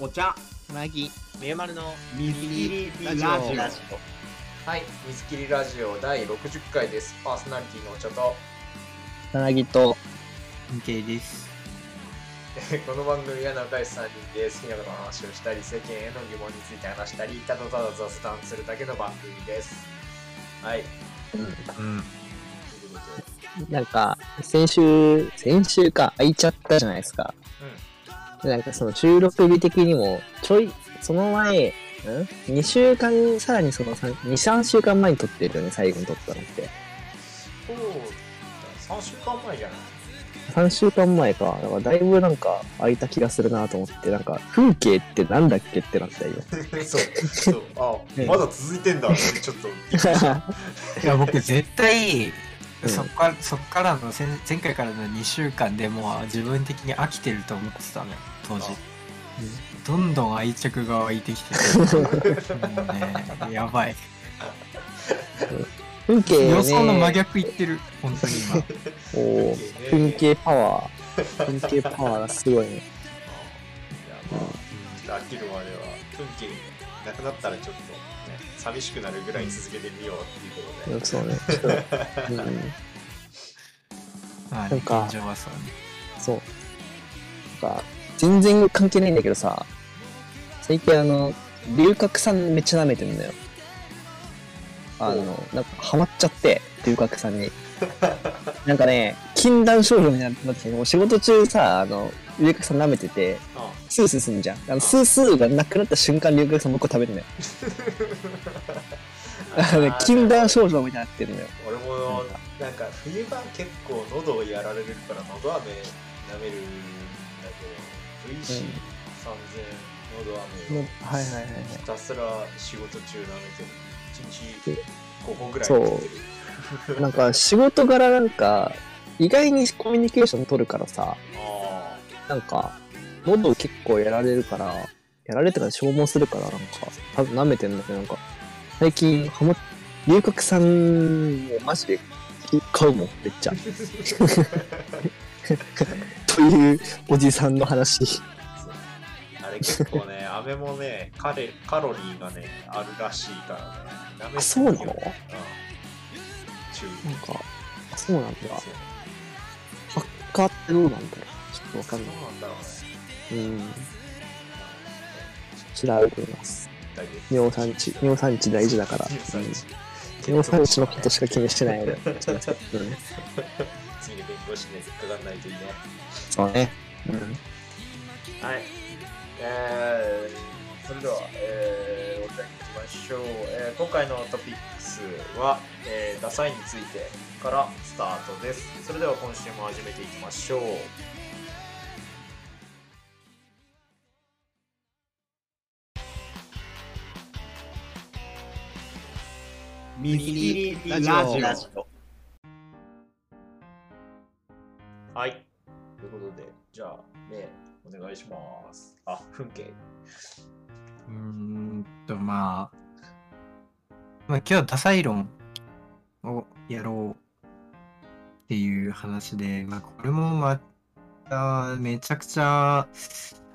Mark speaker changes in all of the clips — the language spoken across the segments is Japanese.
Speaker 1: お茶。
Speaker 2: つなぎ。
Speaker 3: みゆまるの
Speaker 1: 水切りラジオ。
Speaker 3: ラジオはい水切りラジオ第60回です。パーソナリティのお茶と。
Speaker 2: つなぎと。
Speaker 4: OK です。
Speaker 3: この番組は仲良し3人で好きなことの話をしたり世間への疑問について話したりただただ雑談するだけの番組です。はい。
Speaker 4: うん。
Speaker 3: うことで
Speaker 2: なんか先週先週か空いちゃったじゃないですかでなんかその収録日的にもちょいその前ん？2週間さらにその23週間前に撮ってるよね最後に撮ったのって。
Speaker 3: そうだ3週間前じゃない
Speaker 2: ？3週間前か。だからだいぶなんか空いた気がするなと思ってなんか風景ってなんだっけってなったよ。
Speaker 3: そうそう。あまだ続いてんだ。ちょっと
Speaker 4: いや、僕絶対、
Speaker 2: うん。
Speaker 4: そっから、そっからの前、前回からの2週間でもう自分的に飽きてると思ってたのよ、当時。どんどん愛着が湧いてきてて、もうね、やばい。
Speaker 2: 風景ね
Speaker 4: 予想の真逆言ってる、本当に今。
Speaker 2: おー風景パワー風景パワーがすごいね
Speaker 3: いやまあ、飽きるまでは風景なくなったらちょっとね寂しくなるぐらい続けてみようっていうことで、
Speaker 2: そうねうん
Speaker 4: まあね、
Speaker 2: なんか
Speaker 4: 現状はそうね。
Speaker 2: そう。なんか、全然関係ないんだけどさ、最近あの、龍角散めっちゃ舐めてんだよ。あの、なんかハマっちゃって、龍角散に。なんかね、禁断症状になってきて、もう仕事中さ、あの、龍角散舐めてて、
Speaker 3: あ
Speaker 2: スースーすんじゃん。あの、スースーがなくなった瞬間、龍角散もう一個食べるのよ。あのね 禁断症状みたいになってるのよ。
Speaker 3: 俺もなんか冬場結構喉をやられるから喉飴舐めるんだけど VC3000 喉飴を
Speaker 2: はいはいはいはい。
Speaker 3: ひたすら仕事中舐めてる。1日5本ぐらい。
Speaker 2: そう。なんか仕事柄なんか、意外にコミュニケーション取るからさ、
Speaker 3: あ
Speaker 2: なんか、喉結構やられるから、やられてから消耗するから、なんか、多分舐めてんだけど、なんか、最近、はま、龍角散をマジで買うもん、めっちゃ。というおじさんの話。
Speaker 3: あれ結構ね 飴もねカレカロリーがねあるらしいからね
Speaker 2: あそうなの？
Speaker 3: うん注意
Speaker 2: なんか、そうなんだ。
Speaker 3: そう
Speaker 2: 発火ってどうなんだろう？ちょっとわかんない。
Speaker 3: そうなんだろうね
Speaker 2: うん。調べてみます。尿酸値、尿酸値大事だから。
Speaker 3: 尿酸値
Speaker 2: のことしか気にしてないので。
Speaker 3: 次に勉強しないとかかんないといいね
Speaker 2: そうね。うん。
Speaker 3: はい。えー、それでは、えー、お便りいきましょう。えー、今回のトピックスは、えー、ダサいについてからスタートです。それでは今週も始めていきましょう。
Speaker 1: 水切りラジオ
Speaker 3: はい。ということで、じゃあ、ね、お願いします。あ、風景。
Speaker 4: うーんと、まあ、まあ今日はダサい論をやろうっていう話で、まあこれもまためちゃくちゃ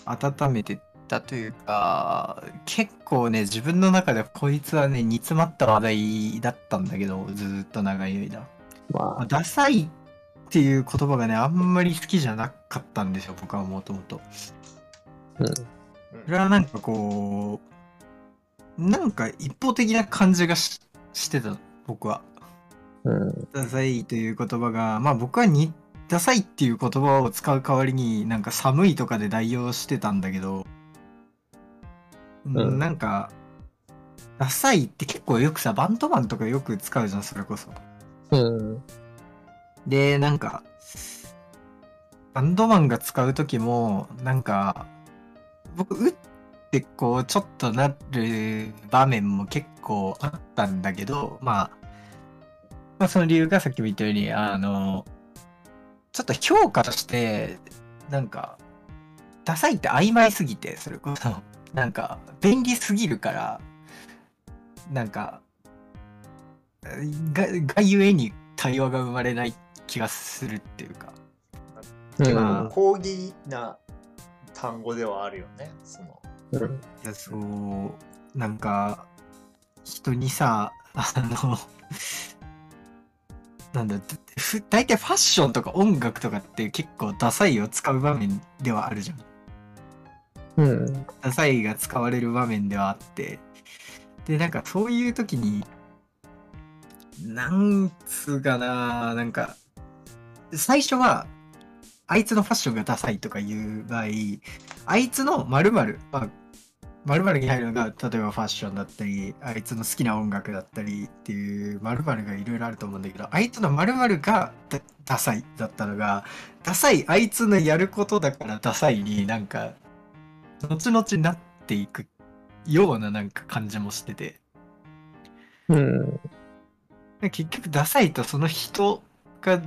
Speaker 4: 温めてたというか、結構ね、自分の中でこいつはね、煮詰まった話題だったんだけど、ずーっと長い間。
Speaker 2: まあ、
Speaker 4: ダサいっていう言葉がね、あんまり好きじゃなかったんですよ、僕はもともと。
Speaker 2: うん。
Speaker 4: それはなんかこう、なんか一方的な感じがししてた、僕は。
Speaker 2: うん。
Speaker 4: ダサいという言葉が、まあ僕はに、ダサいっていう言葉を使う代わりになんか寒いとかで代用してたんだけど、
Speaker 2: うん
Speaker 4: なんか、ダサいって結構よくさ、バンドマンとかよく使うじゃん、それこそ。
Speaker 2: うん。
Speaker 4: で、なんか、バンドマンが使う時も、なんか、僕、打ってこう、ちょっとなる場面も結構あったんだけど、まあ、まあ、その理由がさっきも言ったように、あの、ちょっと評価として、なんか、ダサいって曖昧すぎて、それこそ、なんか、便利すぎるから、なんか、が、がゆえに対話が生まれない気がするっていうか。
Speaker 2: うん
Speaker 4: まあ
Speaker 3: 講義な単語ではあるよね。その
Speaker 2: うん。
Speaker 4: いや、そう、なんか、人にさ、あの、なんだ、ふ大体ファッションとか音楽とかって結構ダサいを使う場面ではあるじゃん。
Speaker 2: うん。
Speaker 4: ダサいが使われる場面ではあって。で、なんかそういう時に、なんつうかな、なんか、最初は、あいつのファッションがダサいとかいう場合、あいつの〇〇、まあ、〇〇に入るのが、例えばファッションだったり、あいつの好きな音楽だったりっていう〇〇がいろいろあると思うんだけど、あいつの〇〇がダダサいだったのが、ダサいあいつのやることだからダサいになんか、後々なっていくようななんか感じもしてて。
Speaker 2: うん。
Speaker 4: 結局ダサいとその人が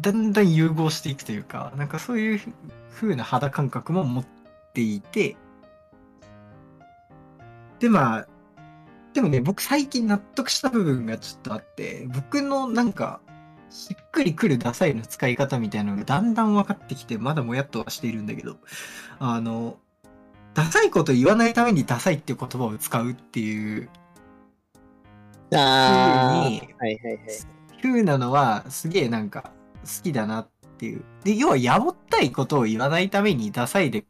Speaker 4: だんだん融合していくというか、なんかそういう風な肌感覚も持っていて、でまあ、でもね、僕最近納得した部分がちょっとあって、僕のなんか、しっくりくるダサいの使い方みたいなのがだんだん分かってきて、まだもやっとはしているんだけど、あの、ダサいこと言わないためにダサいっていう言葉を使うっていう
Speaker 2: あ
Speaker 4: に
Speaker 2: はいはいはい。
Speaker 4: 風なのはすげえなんか好きだなっていう。で、要はやぼったいことを言わないためにダサいで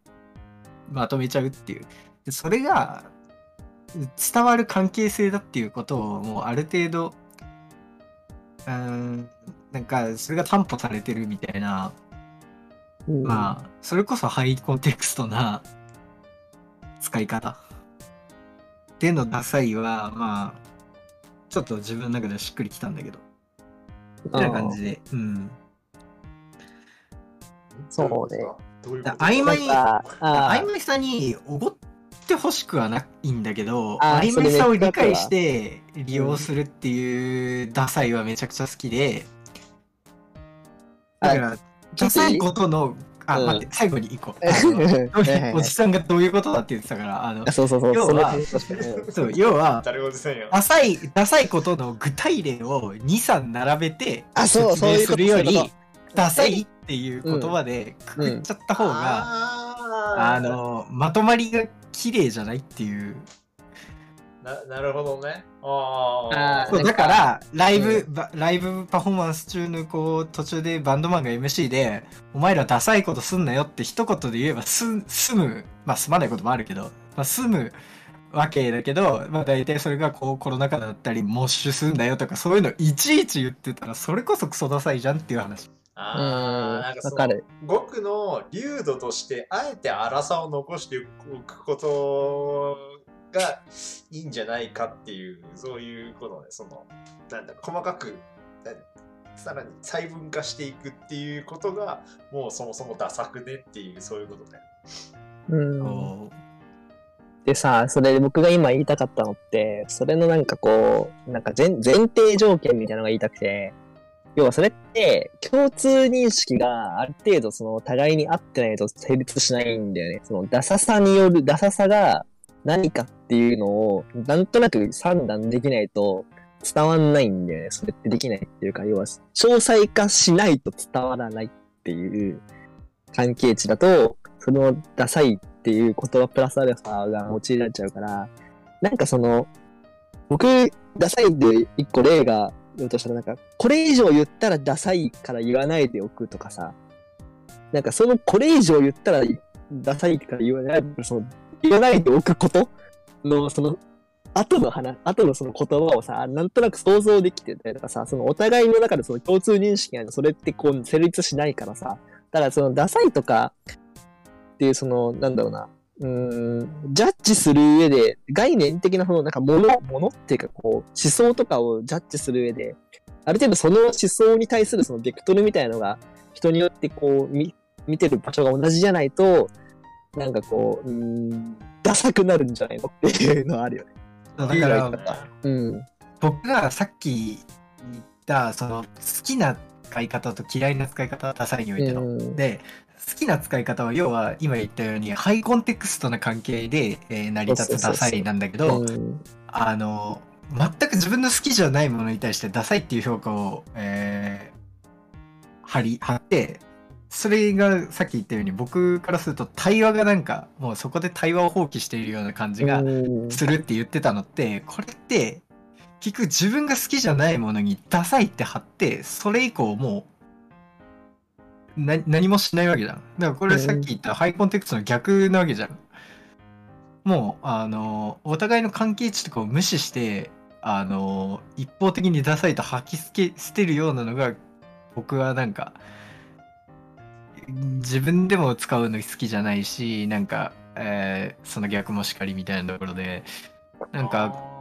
Speaker 4: まとめちゃうっていう。でそれが伝わる関係性だっていうことをもうある程度、うーん、なんかそれが担保されてるみたいな、
Speaker 2: うん
Speaker 4: まあ、それこそハイコンテクストな使い方。でのダサいは、まあ、ちょっと自分の中ではしっくりきたんだけど。みたいな感じで。うん。
Speaker 2: そうね。
Speaker 3: どういうこと？
Speaker 4: 曖昧曖昧さにおごってほしくはないんだけど、曖昧さを理解し
Speaker 2: そ
Speaker 4: て利用するっていうダサいはめちゃくちゃ好きで、だから、ダサいことの、あ、
Speaker 2: うん。
Speaker 4: 待って、最後に一個。あ
Speaker 2: ー
Speaker 4: の
Speaker 2: はいはいはい
Speaker 4: おじさんがどういうことだって言ってたから、あの
Speaker 2: あ、そうそうそう。
Speaker 4: 要は
Speaker 2: そう
Speaker 4: 要は、ダサい、ダサいことの具体例を2、3並べて
Speaker 2: あそう
Speaker 4: 説明するよりダサいっていう言葉でくくっちゃった方が、
Speaker 3: あ
Speaker 4: あの、まとまりが綺麗じゃないっていう。
Speaker 3: ななるほどね。ああ。
Speaker 4: そうだから、ライブ、ばライブパフォーマンス中のこう、途中でバンドマンが MC で、お前らダサいことすんなよって一言で言えばす、済む、まあ済まないこともあるけど、まあ済むわけだけど、まあ大体それがこうコロナ禍だったり、モッシュすんだよとかそういうのいちいち言ってたら、それこそクソダサいじゃんっていう話。
Speaker 3: あ
Speaker 2: うん
Speaker 3: あ、なんかその
Speaker 2: わかる。
Speaker 3: 僕の流度としてあえて荒さを残しておくことがいいんじゃないかっていうそういうことねそのなんだ細かくさらに細分化していくっていうことがもうそもそもダサくねっていうそういうことね。
Speaker 2: うん。
Speaker 4: こ
Speaker 2: でさ、それで僕が今言いたかったのって、それのなんかこう、なんか前前提条件みたいなのが言いたくて、要はそれって共通認識がある程度その互いに合ってないと成立しないんだよね。そのダサさによる、ダサさが何かっていうのをなんとなく判断できないと伝わんないんだよね。それってできないっていうか、要は詳細化しないと伝わらないっていう関係値だと、そのダサいっていう言葉プラスアルファが用いられちゃうから、なんかその、僕、ダサいって一個例が言うとしたら、なんか、これ以上言ったらダサいから言わないでおくとかさ、なんかそのこれ以上言ったらダサいから言わない、その、言わないでおくことの、その、後の話、後のその言葉をさ、なんとなく想像できてたりとかさ、そのお互いの中でその共通認識がそれってこう成立しないからさ、だからそのダサいとかっていうその、なんだろうな、うーん、ジャッジする上で、概念的なその、なんかもの、ものっていうかこう、思想とかをジャッジする上で、ある程度その思想に対するそのベクトルみたいなのが、人によってこう、見、見てる場所が同じじゃないと、なんかこう、うーん、ダサくなるんじゃないのっていうのはあるよね。
Speaker 4: うだから
Speaker 2: うん。
Speaker 4: 僕がさっき言ったその好きな使い方と嫌いな使い方ダサいにおいての、
Speaker 2: うん。
Speaker 4: で好きな使い方は要は今言ったようにハイコンテクストな関係で、えー成り立つダサいなんだけど
Speaker 2: うん
Speaker 4: あの全く自分の好きじゃないものに対してダサいっていう評価を、えー、貼り貼ってそれがさっき言ったように僕からすると対話がなんかもうそこで対話を放棄しているような感じが
Speaker 2: うん。
Speaker 4: するって言ってたのってこれって結局自分が好きじゃないものにダサいって貼ってそれ以降もうな何もしないわけじゃん。だからこれさっき言ったハイコンテクストの逆なわけじゃん。もうあのお互いの関係値とかを無視してあの一方的にダサいと吐き捨て捨てるようなのが僕はなんか自分でも使うの好きじゃないしなんか、えーその逆もしかりみたいなところでなんか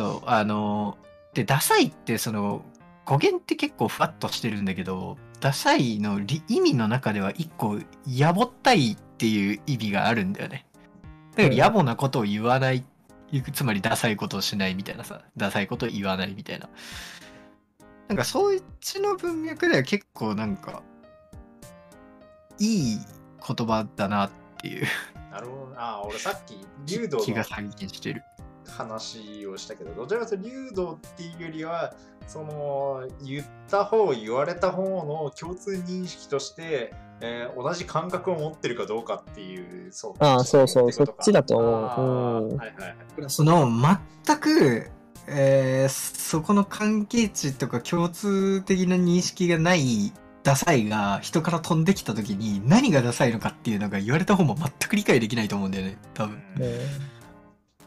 Speaker 4: そうあのでダサいってその語源って結構ふわっとしてるんだけどダサいのり意味の中では一個やぼったいっていう意味があるんだよね。だから野暮なことを言わない、つまりダサいことをしないみたいなさダサいことを言わないみたいな。なんかそっちの文脈では結構なんかいい言葉だなっていう。
Speaker 3: なるほど。ああ、俺さっき、竜道の
Speaker 4: 気が最近してる
Speaker 3: 話をしたけど、どちらかというと竜道っていうよりは、その言った方、言われた方の共通認識として、えー同じ感覚を持ってるかどうかっていう、そう
Speaker 2: ああそうそうそっちだと思ううん
Speaker 3: はいはいはい。
Speaker 4: その全く、えーそこの関係値とか共通的な認識がないダサいが人から飛んできた時に何がダサいのかっていうのが言われた方も全く理解できないと思うんだよね多分。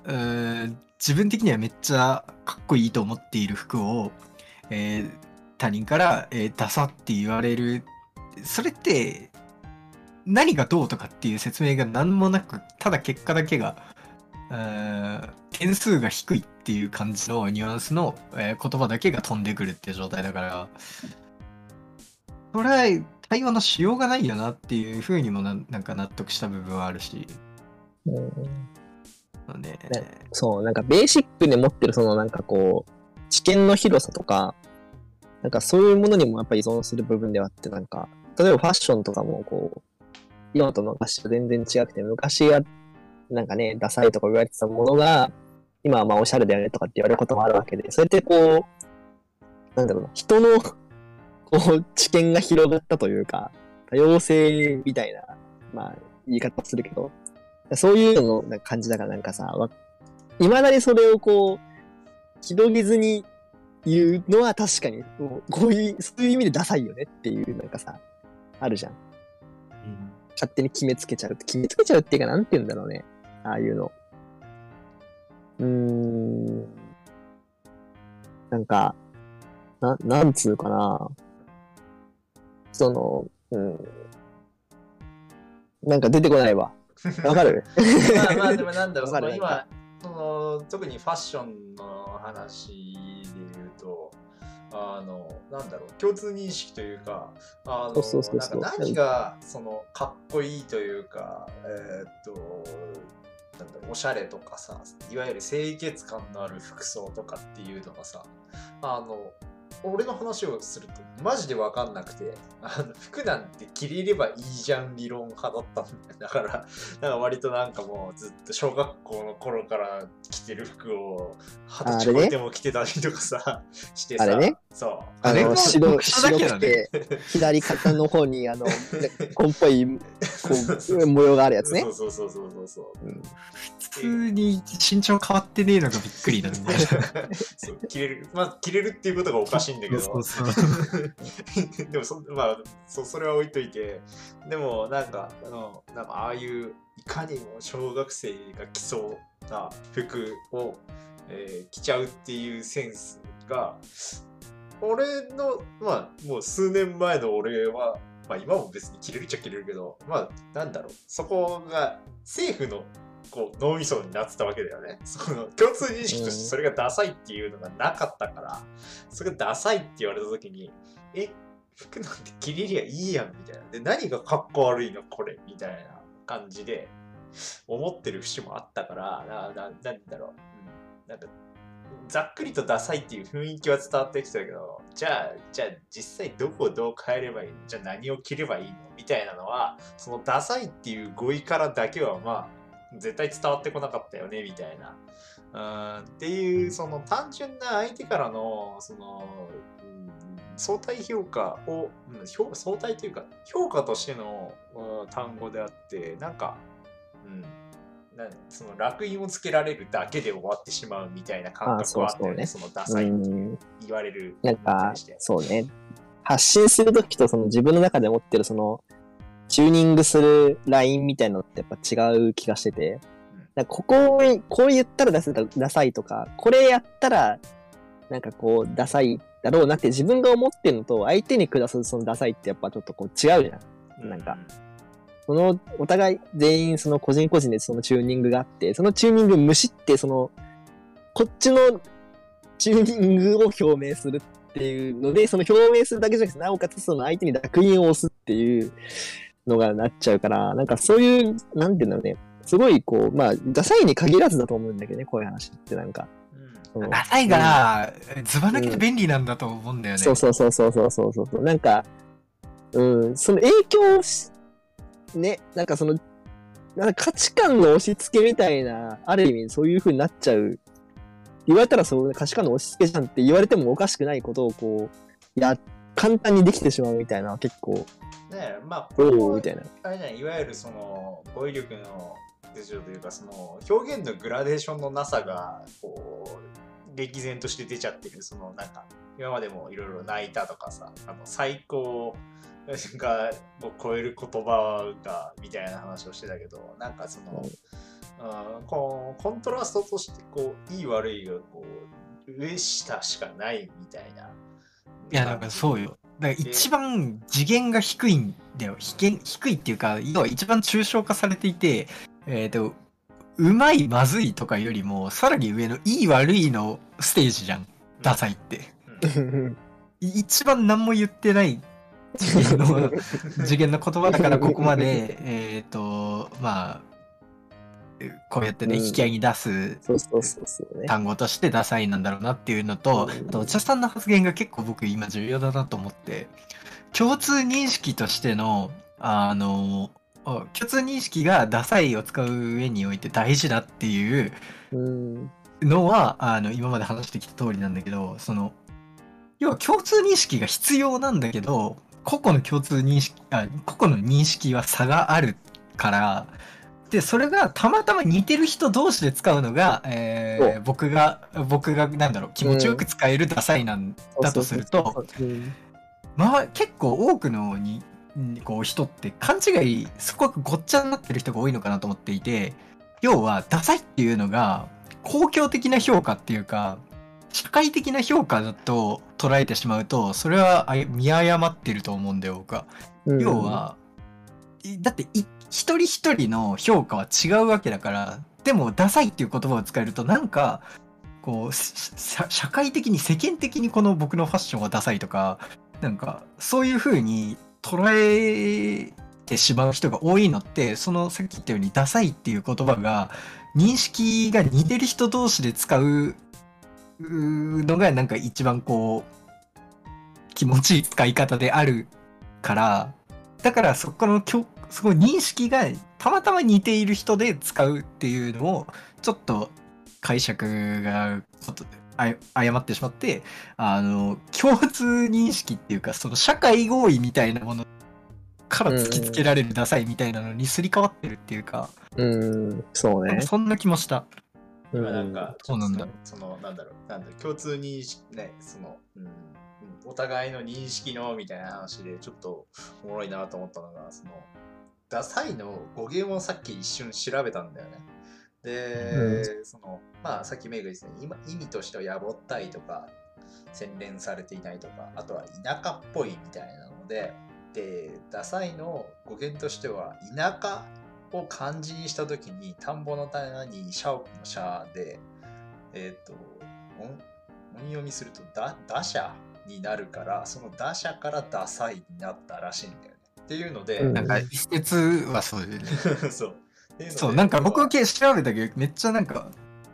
Speaker 4: うーん自分的にはめっちゃかっこいいと思っている服を、えー他人から、えーダサって言われる。それって何がどうとかっていう説明が何もなくただ結果だけが点数が低いっていう感じのニュアンスの、えー言葉だけが飛んでくるっていう状態だから。それは対話のしようがないよなっていうふうにもななんか納得した部分はあるし、
Speaker 2: うん。
Speaker 4: ね、
Speaker 2: そう、なんかベーシックで持ってるそのなんかこう、知見の広さとか、なんかそういうものにもやっぱり依存する部分ではあって、なんか、例えばファッションとかもこう、今と昔と全然違くて、昔はなんかね、ダサいとか言われてたものが、今はまあおしゃれだよねとかって言われることもあるわけで、それってこう、なんだろうな、人の、こう、知見が広がったというか、多様性みたいな、まあ、言い方するけど、そういうのの感じだからなんかさ、わいまだにそれをこう、広げずに言うのは確かに、こういう、そういう意味でダサいよねっていう、なんかさ、あるじゃん。勝手に決めつけちゃうって。決めつけちゃうっていうか、なんて言うんだろうね。ああいうの。うーん。なんか、な、なんつうかな。その、うん。なんか出てこないわ。わかる？
Speaker 3: まあまあでもなんだろう、その今、その特にファッションの話で言うと、あの、なんだろう、共通認識というか、あの、
Speaker 2: そうそうそうそう。
Speaker 3: なんか何がそのかっこいいというか、えーっと、なんだろうおしゃれとかさ、いわゆる清潔感のある服装とかっていうのがさ、あの、俺の話をするとマジで分かんなくてあの服なんて着れればいいじゃん理論派だったんだよだからなんか割となんかもうずっと小学校の頃から着てる服を二十歳超えても着てたりとかさ してさ
Speaker 2: あれね？
Speaker 3: そう。
Speaker 2: あ
Speaker 4: れも
Speaker 2: 白、白くて、左肩の方に、あの、紺っぽい、こう、模様があるやつね。
Speaker 3: そ。うそうそうそうそうそう。
Speaker 2: うん。
Speaker 4: 普通に身長変わってねえのがびっくりなんだよ。
Speaker 3: そう着れる。まあ着れるっていうことがおかしいんだけど。
Speaker 4: そうそうそう。
Speaker 3: でもそ、まあそ、それは置いといて、でも、なんか、あの、なんか、ああいう、いかにも小学生が着そうな服を、えー着ちゃうっていうセンスが、俺の、まあ、もう数年前の俺は、まあ、今も別に着れるっちゃ着れるけど、まあ、なんだろう、そこが政府のこう脳みそになってたわけだよね。その共通認識としてそれがダサいっていうのがなかったから、それがダサいって言われた時に、え、服なんて着れりゃいいやんみたいな。で、何がかっこ悪いのこれみたいな感じで思ってる節もあったから、な、な、なんだろう。うん、なんか、ざっくりとダサいっていう雰囲気は伝わってきたけど、じゃあ、じゃあ実際どこをどう変えればいいの？じゃあ何を着ればいいの？みたいなのは、そのダサいっていう語彙からだけはまあ、絶対伝わってこなかったよねみたいな。うんっていうその単純な相手からのその、うん相対評価を、相対というか、評価としてのうん単語であって、なんか、うん、なその楽印をつけられるだけで終わってしまうみたいな感覚はあったよね、
Speaker 2: あ
Speaker 3: そのダ
Speaker 2: う
Speaker 3: サいって
Speaker 2: ん。
Speaker 3: 言われる
Speaker 2: なん
Speaker 3: に
Speaker 2: かそうね。発信するときとその自分の中で持ってるその、チューニングするラインみたいなのってやっぱ違う気がしてて。なんかここを、こう言ったらダサいダサいとか、これやったら、なんかこう、ダサいだろうなって自分が思ってるのと、相手に下すそのダサいってやっぱちょっとこう違うじゃん。なんか、その、お互い全員その個人個人でそのチューニングがあって、そのチューニング無視って、その、こっちのチューニングを表明するっていうので、その表明するだけじゃなくて、なおかつその相手に楽印を押すっていうのがなっちゃうから、なんかそういう、なんていうんだろうね。すごいこう、まあ、ダサいに限らずだと思うんだけどね、こういう話ってなんか。その
Speaker 4: ダサいが、ズバ抜けて便利なんだと思うんだよね。
Speaker 2: そうそうそうそうそうそうそう。なんか、うん、その影響をし、ね、なんかその、なんか価値観の押し付けみたいな、ある意味そういう風になっちゃう。言われたらそう価値観の押し付けじゃんって言われてもおかしくないことをこう、や、簡単にできてしまうみたいな、結構、
Speaker 3: ねえまあ、
Speaker 2: おおみたいな。
Speaker 3: あれじゃんいわゆるその語彙力の出場というかその表現のグラデーションのなさがこう歴然として出ちゃってるそのなんか今までもいろいろ泣いたとかさあの最高がを超える言葉がみたいな話をしてたけどなんかその、うん、こうコントラストとしてこういい悪いがこう上下しかないみたいな。
Speaker 4: いや、なんかそうよ。だから一番次元が低いんだよ。低い低いっていうか、要は一番抽象化されていて、えっ、と、うまい、まずいとかよりも、さらに上のいい悪いのステージじゃん。ダサいって。い 一番何も言ってない次元の 次元の言葉だからここまで、えっと、まあ、こうやってね、
Speaker 2: うん
Speaker 4: 引き合いに出す。単語としてダサいなんだろうなっていうのと、
Speaker 2: うん
Speaker 4: あと、お茶さんの発言が結構僕今重要だなと思って、共通認識としての、あの、あ共通認識がダサいを使う上において大事だっていう
Speaker 2: うん。
Speaker 4: のは、あの、今まで話してきた通りなんだけど、その、要は共通認識が必要なんだけど、個々の共通認識、あ、個々の認識は差があるから、で、それがたまたま似てる人同士で使うのが、えー僕が、僕が、なんだろう、気持ちよく使えるダサいなんだとすると、
Speaker 2: うん、
Speaker 4: まあ、結構多くのに、んこう人って勘違い、すごくごっちゃになってる人が多いのかなと思っていて、要は、ダサいっていうのが、公共的な評価っていうか、社会的な評価だと捉えてしまうと、それは見誤ってると思うんだよ、僕は。
Speaker 2: うん。
Speaker 4: 要、は、いだってい一人一人の評価は違うわけだから、でもダサいっていう言葉を使えるとなんか、こう、社会的に世間的にこの僕のファッションはダサいとか、なんかそういう風に捉えてしまう人が多いのって、そのさっき言ったようにダサいっていう言葉が認識が似てる人同士で使うのがなんか一番こう気持ちいい使い方であるから、だからそこのきょすごい認識がたまたま似ている人で使うっていうのをちょっと解釈がちょっとあ誤ってしまってあの共通認識っていうかその社会合意みたいなものから突きつけられるダサいみたいなのにすり替わってるっていうか、
Speaker 2: うん、そうね。
Speaker 4: そんな気もした。
Speaker 3: 今なんか、
Speaker 4: そうなんだ
Speaker 3: その、なんだろう、なんだろう、共通認識、ね、その、うん、うんお互いの認識のみたいな話で、ちょっとおもろいなと思ったのが、その、ダサいの語源をさっき一瞬調べたんだよね。で、その、まあ、さっきメイが言ってた今意味としてはやぼったいとか、洗練されていないとか、あとは田舎っぽいみたいなので、で、ダサいの語源としては、田舎を漢字にしたときに、田んぼの棚に社屋の社で、えっ、と音、音読みするとだ、打者になるから、その打者からダサいになったらしいんだよね。っていうので、
Speaker 2: うん
Speaker 4: なんか一説はそうだよね。
Speaker 3: そう。
Speaker 4: そう、なんか僕系調べたけど、めっちゃなんか、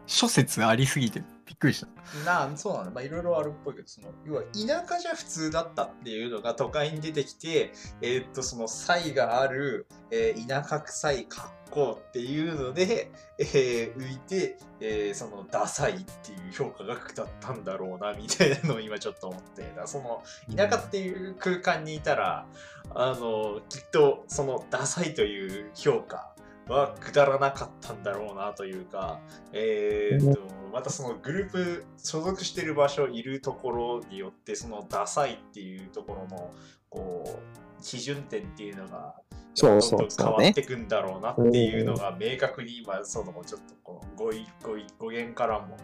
Speaker 4: 諸説ありすぎて、びっくりした。
Speaker 3: なそうなんだ。まあいろいろあるっぽいけど、その、要は田舎じゃ普通だったっていうのが都会に出てきて、えーっと、その差異がある、えー田舎臭い格好っていうので、えー浮いて、えーそのダサいっていう評価が下ったんだろうな、みたいなのを今ちょっと思って、だその、田舎っていう空間にいたら、あの、きっとそのダサいという評価は下らなかったんだろうなというか、えーっと、またそのグループ、所属してる場所、いるところによって、そのダサいっていうところの、こう、基準点っていうのが、
Speaker 2: そうそう
Speaker 3: どんどん変わって。くんだろうなっていうのが明確に今、そのちょっとこの語彙、語彙、語源からも、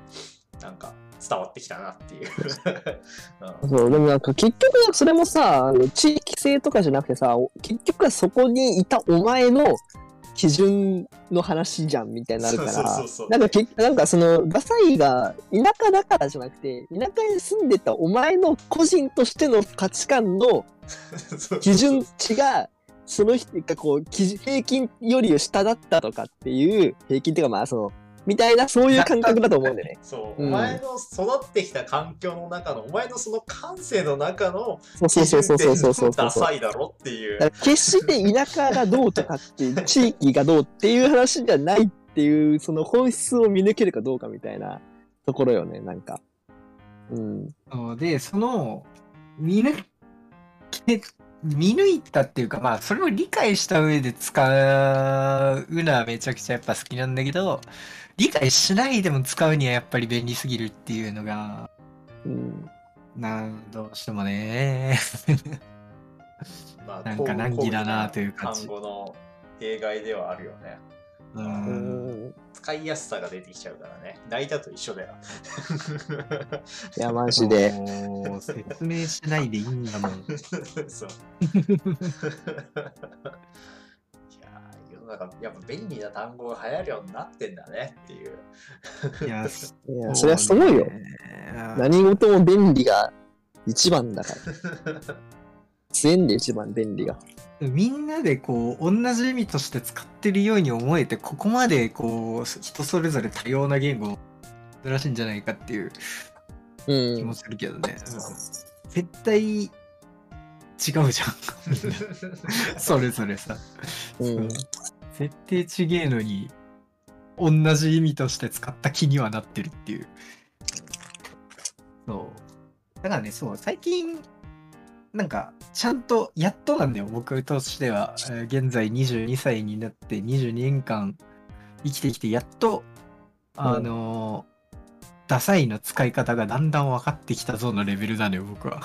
Speaker 3: なんか伝わってきたなっていう。うん
Speaker 2: そう、でもなんか結局それもさ、あの地域性とかじゃなくてさ、結局はそこにいたお前の基準の話じゃんみたいになるからなんかけなんかその、ダサいが田舎だからじゃなくて、田舎に住んでたお前の個人としての価値観の 基準値が、その人がこう、基準平均より下だったとかっていう、平均っていうかまあその、みたいなそういう感覚だと思うんだよね。
Speaker 3: そう、
Speaker 2: うん
Speaker 3: お前の育ってきた環境の中の、お前のその感性の中の
Speaker 2: そうそうそうそうそうそうそう
Speaker 3: ダサいだろっていう。
Speaker 2: 決して田舎がどうとかっていう、地域がどうっていう話じゃないっていう、その本質を見抜けるかどうかみたいなところよね、なんか。うん。
Speaker 4: で、その、見抜け、見抜いたっていうか、まあ、それを理解した上で使うのはめちゃくちゃやっぱ好きなんだけど、理解しないでも使うにはやっぱり便利すぎるっていうのが、
Speaker 2: うん、
Speaker 4: なん、どうしてもね。
Speaker 3: ま
Speaker 4: なんか難儀だなという感じ
Speaker 3: 単語の弊害ではあるよね。
Speaker 4: う。
Speaker 2: うんん。
Speaker 3: 使いやすさが出てきちゃうからね。泣いたと一緒だよ。
Speaker 2: いや、マジで。
Speaker 4: もう説明しないでいいんだもん。
Speaker 3: そう。の中、やっぱ便利な単語が流行るようになってんだねっていう。
Speaker 4: いや、
Speaker 2: いや、それはすごいよ。
Speaker 4: ね
Speaker 2: 何事も便利が一番だから。強いんで一番便利が。
Speaker 4: みんなでこう同じ意味として使ってるように思えてここまでこう人それぞれ多様な言語珍しいんじゃないかっていう
Speaker 2: うん
Speaker 4: 気も。するけどね、うん絶対違うじゃん それぞれさ、
Speaker 2: うん。
Speaker 4: 絶対ちげえのに同じ意味として使った気にはなってるっていう。そう。だからねそう最近なんかちゃんとやっとなんだよ僕としては、え ー現在22歳になって22年間生きてきてやっとあのーダサいの使い方がだんだん分かってきたぞのレベルなのよ僕は。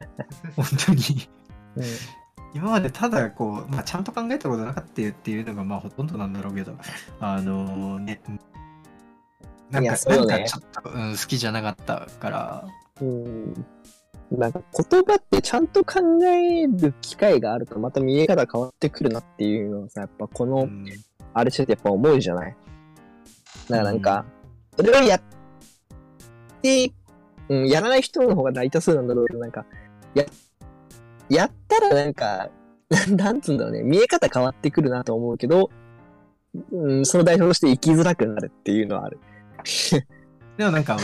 Speaker 4: 本当に。
Speaker 2: うん
Speaker 4: 今までただこう、まあ、ちゃんと考えたことなかったっていうのがまあほとんどなんだろうけど、あのね、なんか、
Speaker 2: ね。
Speaker 4: なんかちょっと、うん、好きじゃなかったから、
Speaker 2: うん。なんか言葉ってちゃんと考える機会があるとまた見え方変わってくるなっていうのをさ、やっぱこの、
Speaker 4: うん。
Speaker 2: あれしててやっぱ思うじゃない？だからなんか、それをやって、うん、やらない人の方が大多数なんだろうけど、なんか、や、やったらなんか、なんつうんだろうね、見え方変わってくるなと思うけど、うん、その代表として生きづらくなるっていうのはある。
Speaker 4: でもなんか、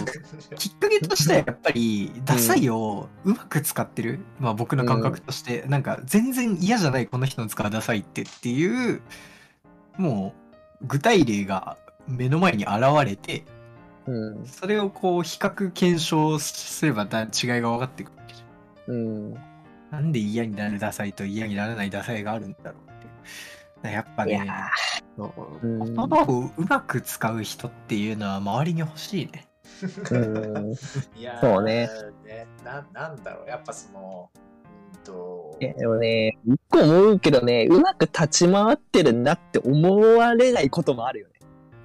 Speaker 4: きっかけとしてはやっぱり、ダサいをうまく使ってる、まあ僕の感覚として、なんか全然嫌じゃないこの人の使うダサいってっていう、もう具体例が目の前に現れて、
Speaker 2: うん、
Speaker 4: それをこう比較検証すればだ違いが分かってくるわけじゃん。
Speaker 2: うん。
Speaker 4: なんで嫌になるダサいと嫌にならないダサいがあるんだろうってやっぱね、言葉をうまく使う人っていうのは周りに欲しいね。
Speaker 2: うん。
Speaker 3: いやー
Speaker 2: そうね
Speaker 3: ねな。なんだろう、やっぱその、うんと、
Speaker 2: いやでもね、一個思うけどね、うまく立ち回ってるなって思われないこともあるよね。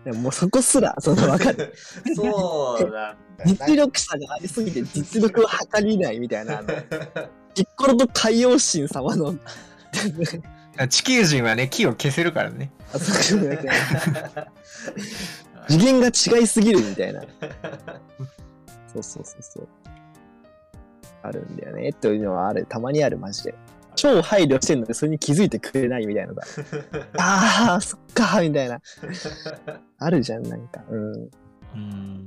Speaker 2: でももうそこすら、そのわかる。
Speaker 3: そうなんだよ
Speaker 2: 実力差がありすぎて実力を測りないみたいな、あの、ピッコロと海洋神様の、
Speaker 4: 地球人はね、木を消せるからね。
Speaker 2: あそう 次元が違いすぎるみたいな。そうそうそうそう。あるんだよね。というのはある。たまにある、マジで。超配慮してんのにそれに気づいてくれないみたいなのが。ああ、そっか、みたいな。あるじゃん、なんか。うん。
Speaker 4: うん。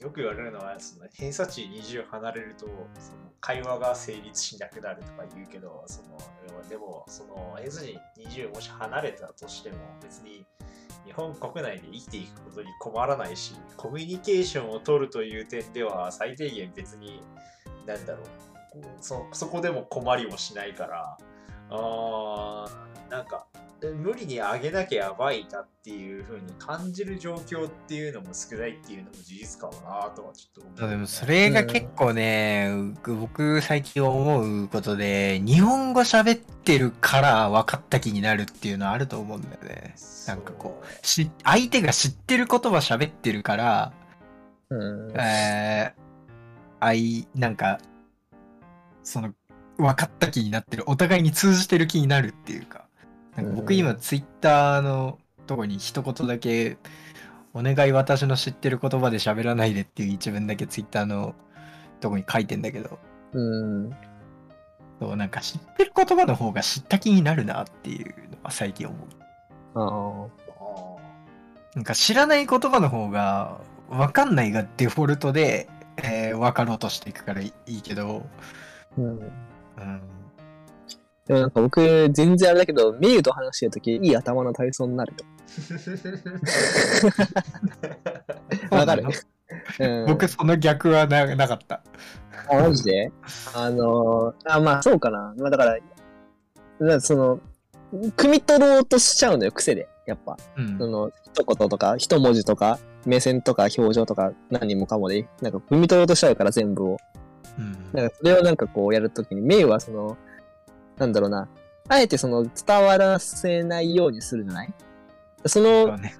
Speaker 3: よく言われるのは、その偏差値20離れると、その会話が成立しなくなるとか言うけど、そのでも、その偏差値20もし離れたとしても、別に日本国内で生きていくことに困らないし、コミュニケーションを取るという点では、最低限別に、なんだろう、そそこでも困りもしないから、あーなんか、無理に上げなきゃやばいなっていう風に感じる状況っていうのも少ないっていうのも事実かもなとはちょっと思う。
Speaker 4: でもそれが結構ね、僕最近思うことで、日本語喋ってるから分かった気になるっていうのはあると思うんだよね。なんかこう、し相手が知ってる言葉喋ってるから、
Speaker 2: うん。
Speaker 4: えー、あい、なんか、その、分かった気になってる、お互いに通じてる気になるっていうか、なんか僕
Speaker 2: うん
Speaker 4: 今ツイッターのとこに一言だけ、お願い私の知ってる言葉で喋らないでっていう一文だけツイッターのとこに書いてんだけど、
Speaker 2: うん。
Speaker 4: そうなんか知ってる言葉の方が知った気になるなっていうのは最近思う。
Speaker 2: あ
Speaker 3: あ
Speaker 4: なんか知らない言葉の方が分かんないがデフォルトで、えー分かろうとしていくからいいけど、
Speaker 2: ーうん。
Speaker 4: うん、
Speaker 2: でもなんか僕、全然あれだけど、メユと話してるとき、いい頭の体操になると。わかるうん。
Speaker 4: 僕その逆はななかった。
Speaker 2: あ、マジで？あのー、あ、まあそうかな。まあだから、だからその、汲み取ろうとしちゃうのよ、癖で。やっぱ。
Speaker 4: うん
Speaker 2: その、一言とか、一文字とか、目線とか表情とか、何もかもで、なんか汲み取ろうとしちゃうから、全部を。
Speaker 4: うん
Speaker 2: だからそれをなんかこうやるときに、メイはその、なんだろうな、あえてその伝わらせないようにするじゃない？その、
Speaker 4: そうね。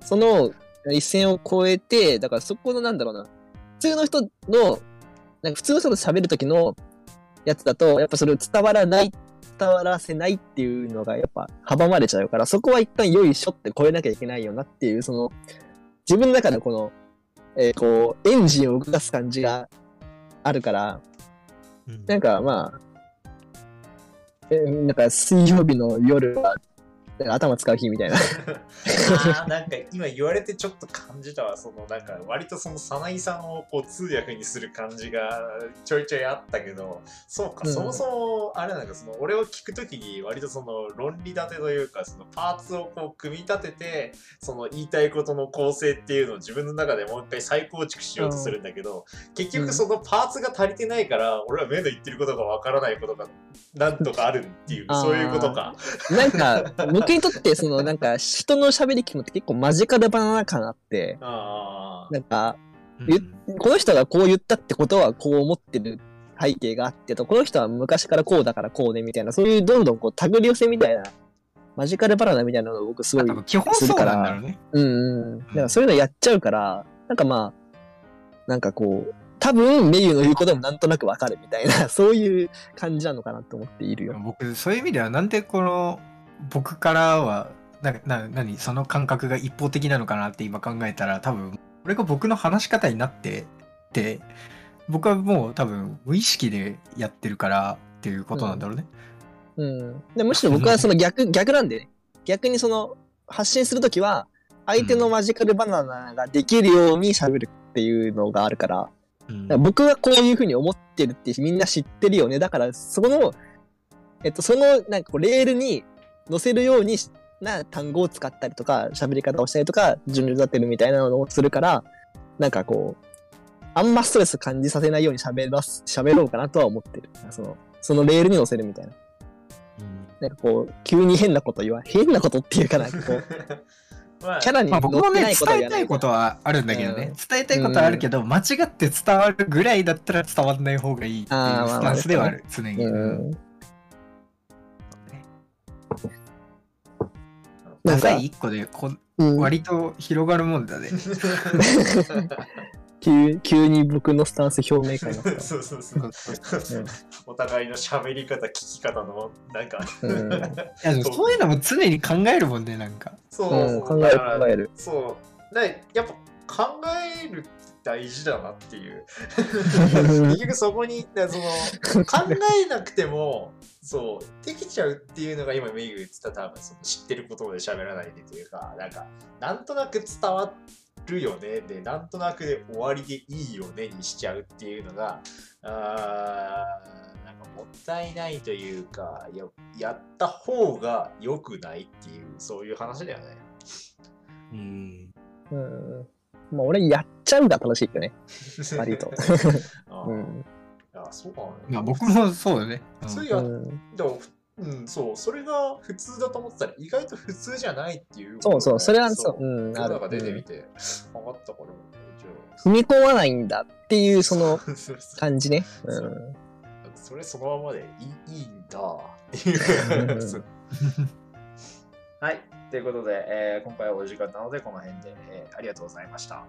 Speaker 2: その一線を越えて、だからそこのなんだろうな、普通の人の、なんか普通の人と喋るときのやつだと、やっぱそれを伝わらない、伝わらせないっていうのがやっぱ阻まれちゃうから、そこは一旦よいしょって超えなきゃいけないよなっていう、その、自分の中でこの、えーこう、エンジンを動かす感じがあるから、
Speaker 4: うん。
Speaker 2: なんかまあ、えーなんか水曜日の夜は、なんか頭使う日みたいな。
Speaker 3: あーなんか今言われてちょっと感じたわそのなんか割とその早苗さんをこう通訳にする感じがちょいちょいあったけどそうか、
Speaker 2: うん
Speaker 3: そもそもあれなんかその俺を聞くときに割とその論理立てというかそのパーツをこう組み立ててその言いたいことの構成っていうのを自分の中でもう一回再構築しようとするんだけど、結局そのパーツが足りてないから俺は目の言ってることがわからないことがなんとかあるっていうそういうことか。
Speaker 2: なんか、僕にとって、その、なんか、人の喋り聞くのって結構マジカルバナナ感あって、
Speaker 3: あ
Speaker 2: なんか、
Speaker 4: うん
Speaker 2: この人がこう言ったってことはこう思ってる背景があってと、この人は昔からこうだからこうねみたいな、そういうどんどんこう手繰り寄せみたいな、マジカルバナナみたいなのを僕すごい、
Speaker 4: 基本そうなんだろうね。
Speaker 2: うんうん。だからそういうのやっちゃうから、なんかまあ、なんかこう、多分メユの言うこともなんとなくわかるみたいな、そういう感じなのかなと思っているよ。
Speaker 4: 僕そういう意味ではなんでこの僕からはなな何その感覚が一方的なのかなって今考えたら多分これが僕の話し方になってて僕はもう多分無意識でやってるからっていうことなんだろうね。
Speaker 2: うん。でむしろ僕はその逆、逆なんでね。逆にその、発信するときは、相手のマジカルバナナができるように喋るっていうのがあるから、
Speaker 4: うん
Speaker 2: だから僕はこういうふうに思ってるってみんな知ってるよね。だから、そこの、えっと、その、なんかこう、レールに乗せるようにな単語を使ったりとか、喋り方をしたりとか、順序立てるみたいなのをするから、なんかこう、あんまストレス感じさせないように喋らす、喋ろうかなとは思ってる。その、そのレールに乗せるみたいな。
Speaker 4: うん。
Speaker 2: なんかこう、急に変なこと言わ、変なことっていうかなんかこう、
Speaker 3: まあ
Speaker 2: キャラに
Speaker 4: まあ、
Speaker 2: 乗って
Speaker 4: 僕もね
Speaker 2: ないことは言わない
Speaker 4: 伝えたいことはあるんだけどね、
Speaker 2: うん。
Speaker 4: 伝えたいことはあるけど、間違って伝わるぐらいだったら伝わらない方がいいっていう
Speaker 2: あーまあ
Speaker 4: スタンスではある常に、
Speaker 2: うん。
Speaker 4: ね
Speaker 2: なんか
Speaker 4: ダサい一個でこ
Speaker 2: うん、
Speaker 4: 割と広がるもんだね。
Speaker 2: 急急に僕のスタンス表明会になった。
Speaker 3: そうそうそう。お互いの喋り方、聞き方の、なんか、
Speaker 2: うん
Speaker 4: いやそういうのも常に考えるもんねなんか。
Speaker 3: そう
Speaker 2: うん、
Speaker 3: そう
Speaker 2: 考える考える。
Speaker 3: そう。だからやっぱ考える大事だなっていう。結局そこに、その、考えなくても、そう、できちゃうっていうのが今、メイが言ってた多分、その知ってることで喋らないでというか、なんか、なんとなく伝わるよね、で、なんとなくで終わりでいいよねにしちゃうっていうのが、あーなんかもったいないというか、ややった方が良くないっていう、そういう話だよね。
Speaker 4: うん。
Speaker 2: うん。まあ俺やっちゃうが楽しいよね。割と。うん。
Speaker 3: あそうかな
Speaker 4: まあ僕もそうよね。うん
Speaker 3: そういうや
Speaker 2: うん
Speaker 3: でも、うん、そう、それが普通だと思ってたら、意外と普通じゃないっていう、
Speaker 2: そうそう、それは
Speaker 3: そ
Speaker 2: そうう、うん、ある
Speaker 3: 世の中。出て
Speaker 2: うん
Speaker 3: みて、分かったから、
Speaker 2: 踏み込まないんだっていうその感じね。う。
Speaker 3: んそれそのままでいいいいんだっていう はい。ということで、えー今回はお時間なので、この辺で、えーありがとうございました。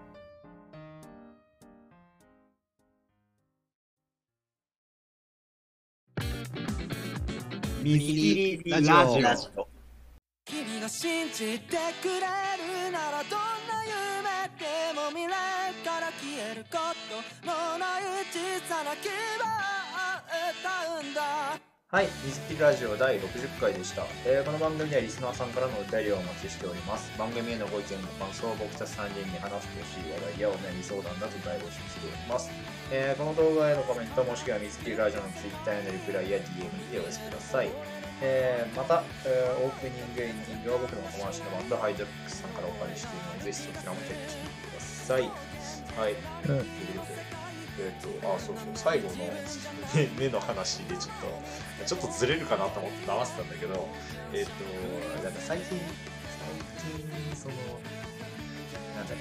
Speaker 1: ミステリーラジオ。
Speaker 3: ラジオ。
Speaker 5: 君が信じてくれるならどんな夢でも未来から消えること。のない小さな希望を歌うんだ
Speaker 3: はい、ミスティラジオ第60回でした、えーこの番組ではリスナーさんからのお便りをお待ちしております。番組へのご意見、ご感想、僕たち3人に話してほしい話題やお悩み相談など大募集しております。えーこの動画へのコメントもしくはミスティラジオの Twitter へのリプライや DM にてお寄せください。えーまた、えーオープニング、エンディングは僕の友達のバンドハイドロックスさんからお借りしているので、ぜひそちらもチェックしてみてください。はい。
Speaker 2: うん
Speaker 3: ということでえっ、と、あ、そうそう、最後の目目の話でちょっと、ちょっとずれるかなと思って直してたんだけど、えっ、と、なんか最近、最近、その、なんだっ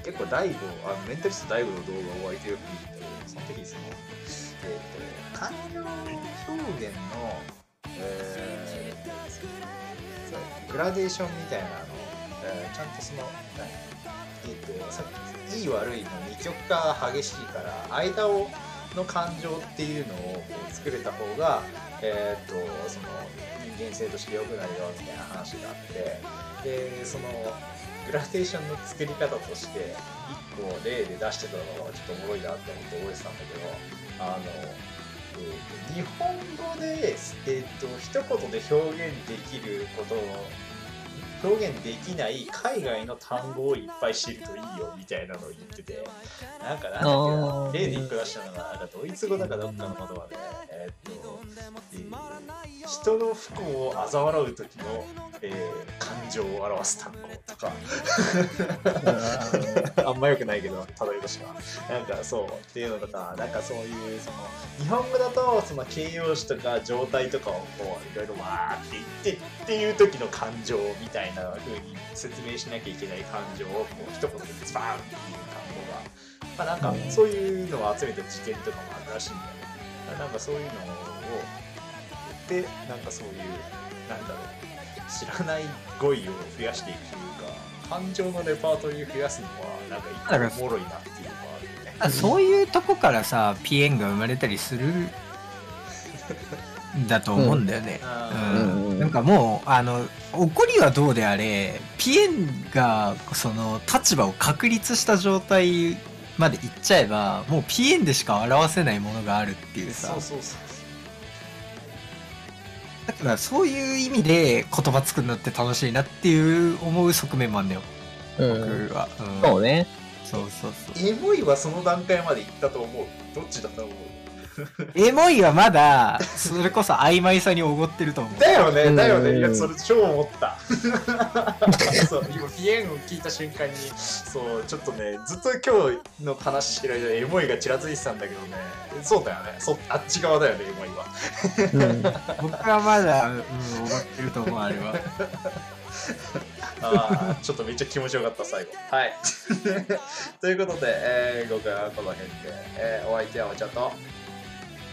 Speaker 3: け、結構大悟、あのメンタリスト大悟の動画を割とよく見るんだけど、その時にその、えっ、と、感情表現の、えーそうグラデーションみたいなのを、えちゃんとその、えっ、と、さっき、いい悪いの二極化が激しいから、間を、の感情っていうのをこう作れた方が、えーっとその人間性として良くなるよみたいな話があってでそのグラデーションの作り方として1個例で出してたのがちょっとおもろいなって思って覚えてたんだけどあの、えーと日本語で、えーっと一言で表現できることの表現できない海外の単語をいっぱい知るといいよみたいなのを言っててなんかなんだっけな
Speaker 2: あー。
Speaker 3: 例で1個出したのがなんかドイツ語だかどっかの言葉で、えーっとえー人の不幸を嘲笑う時の、えー感情を表す単語とか。あ んま良くないけど例えとしては。なんかそうっていうのとかなんかそういうその日本語だとその形容詞とか状態とかをこういろいろわーって言ってっていう時の感情みたいな風に説明しなきゃいけない感情をこう一言でズバーンっていう単語が、まあ、なんかそういうのを集めた辞典とかもあるらしいんだよね。なんかそういうのを言ってなんかそういうなんだろう知らない語彙を増やしていくというか感情のレパートリーを増やすのはなんか一個おもろいなっていうのがあるよね。
Speaker 4: あそういうとこからさ、ピエンが生まれたりする？ん だと思うんだよね。なんかもうあの怒りはどうであれピエンがその立場を確立した状態までいっちゃえばもうピエンでしか表せないものがあるっていうさ。
Speaker 3: そうそうそう
Speaker 4: だからそういう意味で言葉作るのって楽しいなっていう思う側面もあるんだよ。
Speaker 2: うん。
Speaker 4: 僕は、うん。
Speaker 2: そうね。
Speaker 4: そうそうそう。
Speaker 3: エモいはその段階まで行ったと思う。どっちだと思う？
Speaker 4: エモいはまだそれこそ曖昧さにおごってると思う。
Speaker 3: だよね
Speaker 2: うん。
Speaker 3: だよね。いやそれ超思った。そう今ピエンを聞いた瞬間にそうちょっとねずっと今日の話してる間エモいがちらついてたんだけどね。そうだよね。そあっち側だよねエモいは。
Speaker 2: うん。
Speaker 4: 僕はまだ、うん、おごってると思うあれは。
Speaker 3: あーちょっとめっちゃ気持ちよかった最後。はい。ということで、えー、今回はこの辺で、えーお相手はお茶と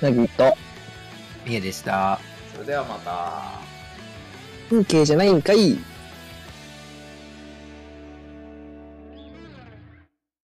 Speaker 2: なぎと、
Speaker 4: 家でした。
Speaker 3: それではまた。
Speaker 2: 風景じゃないんかい。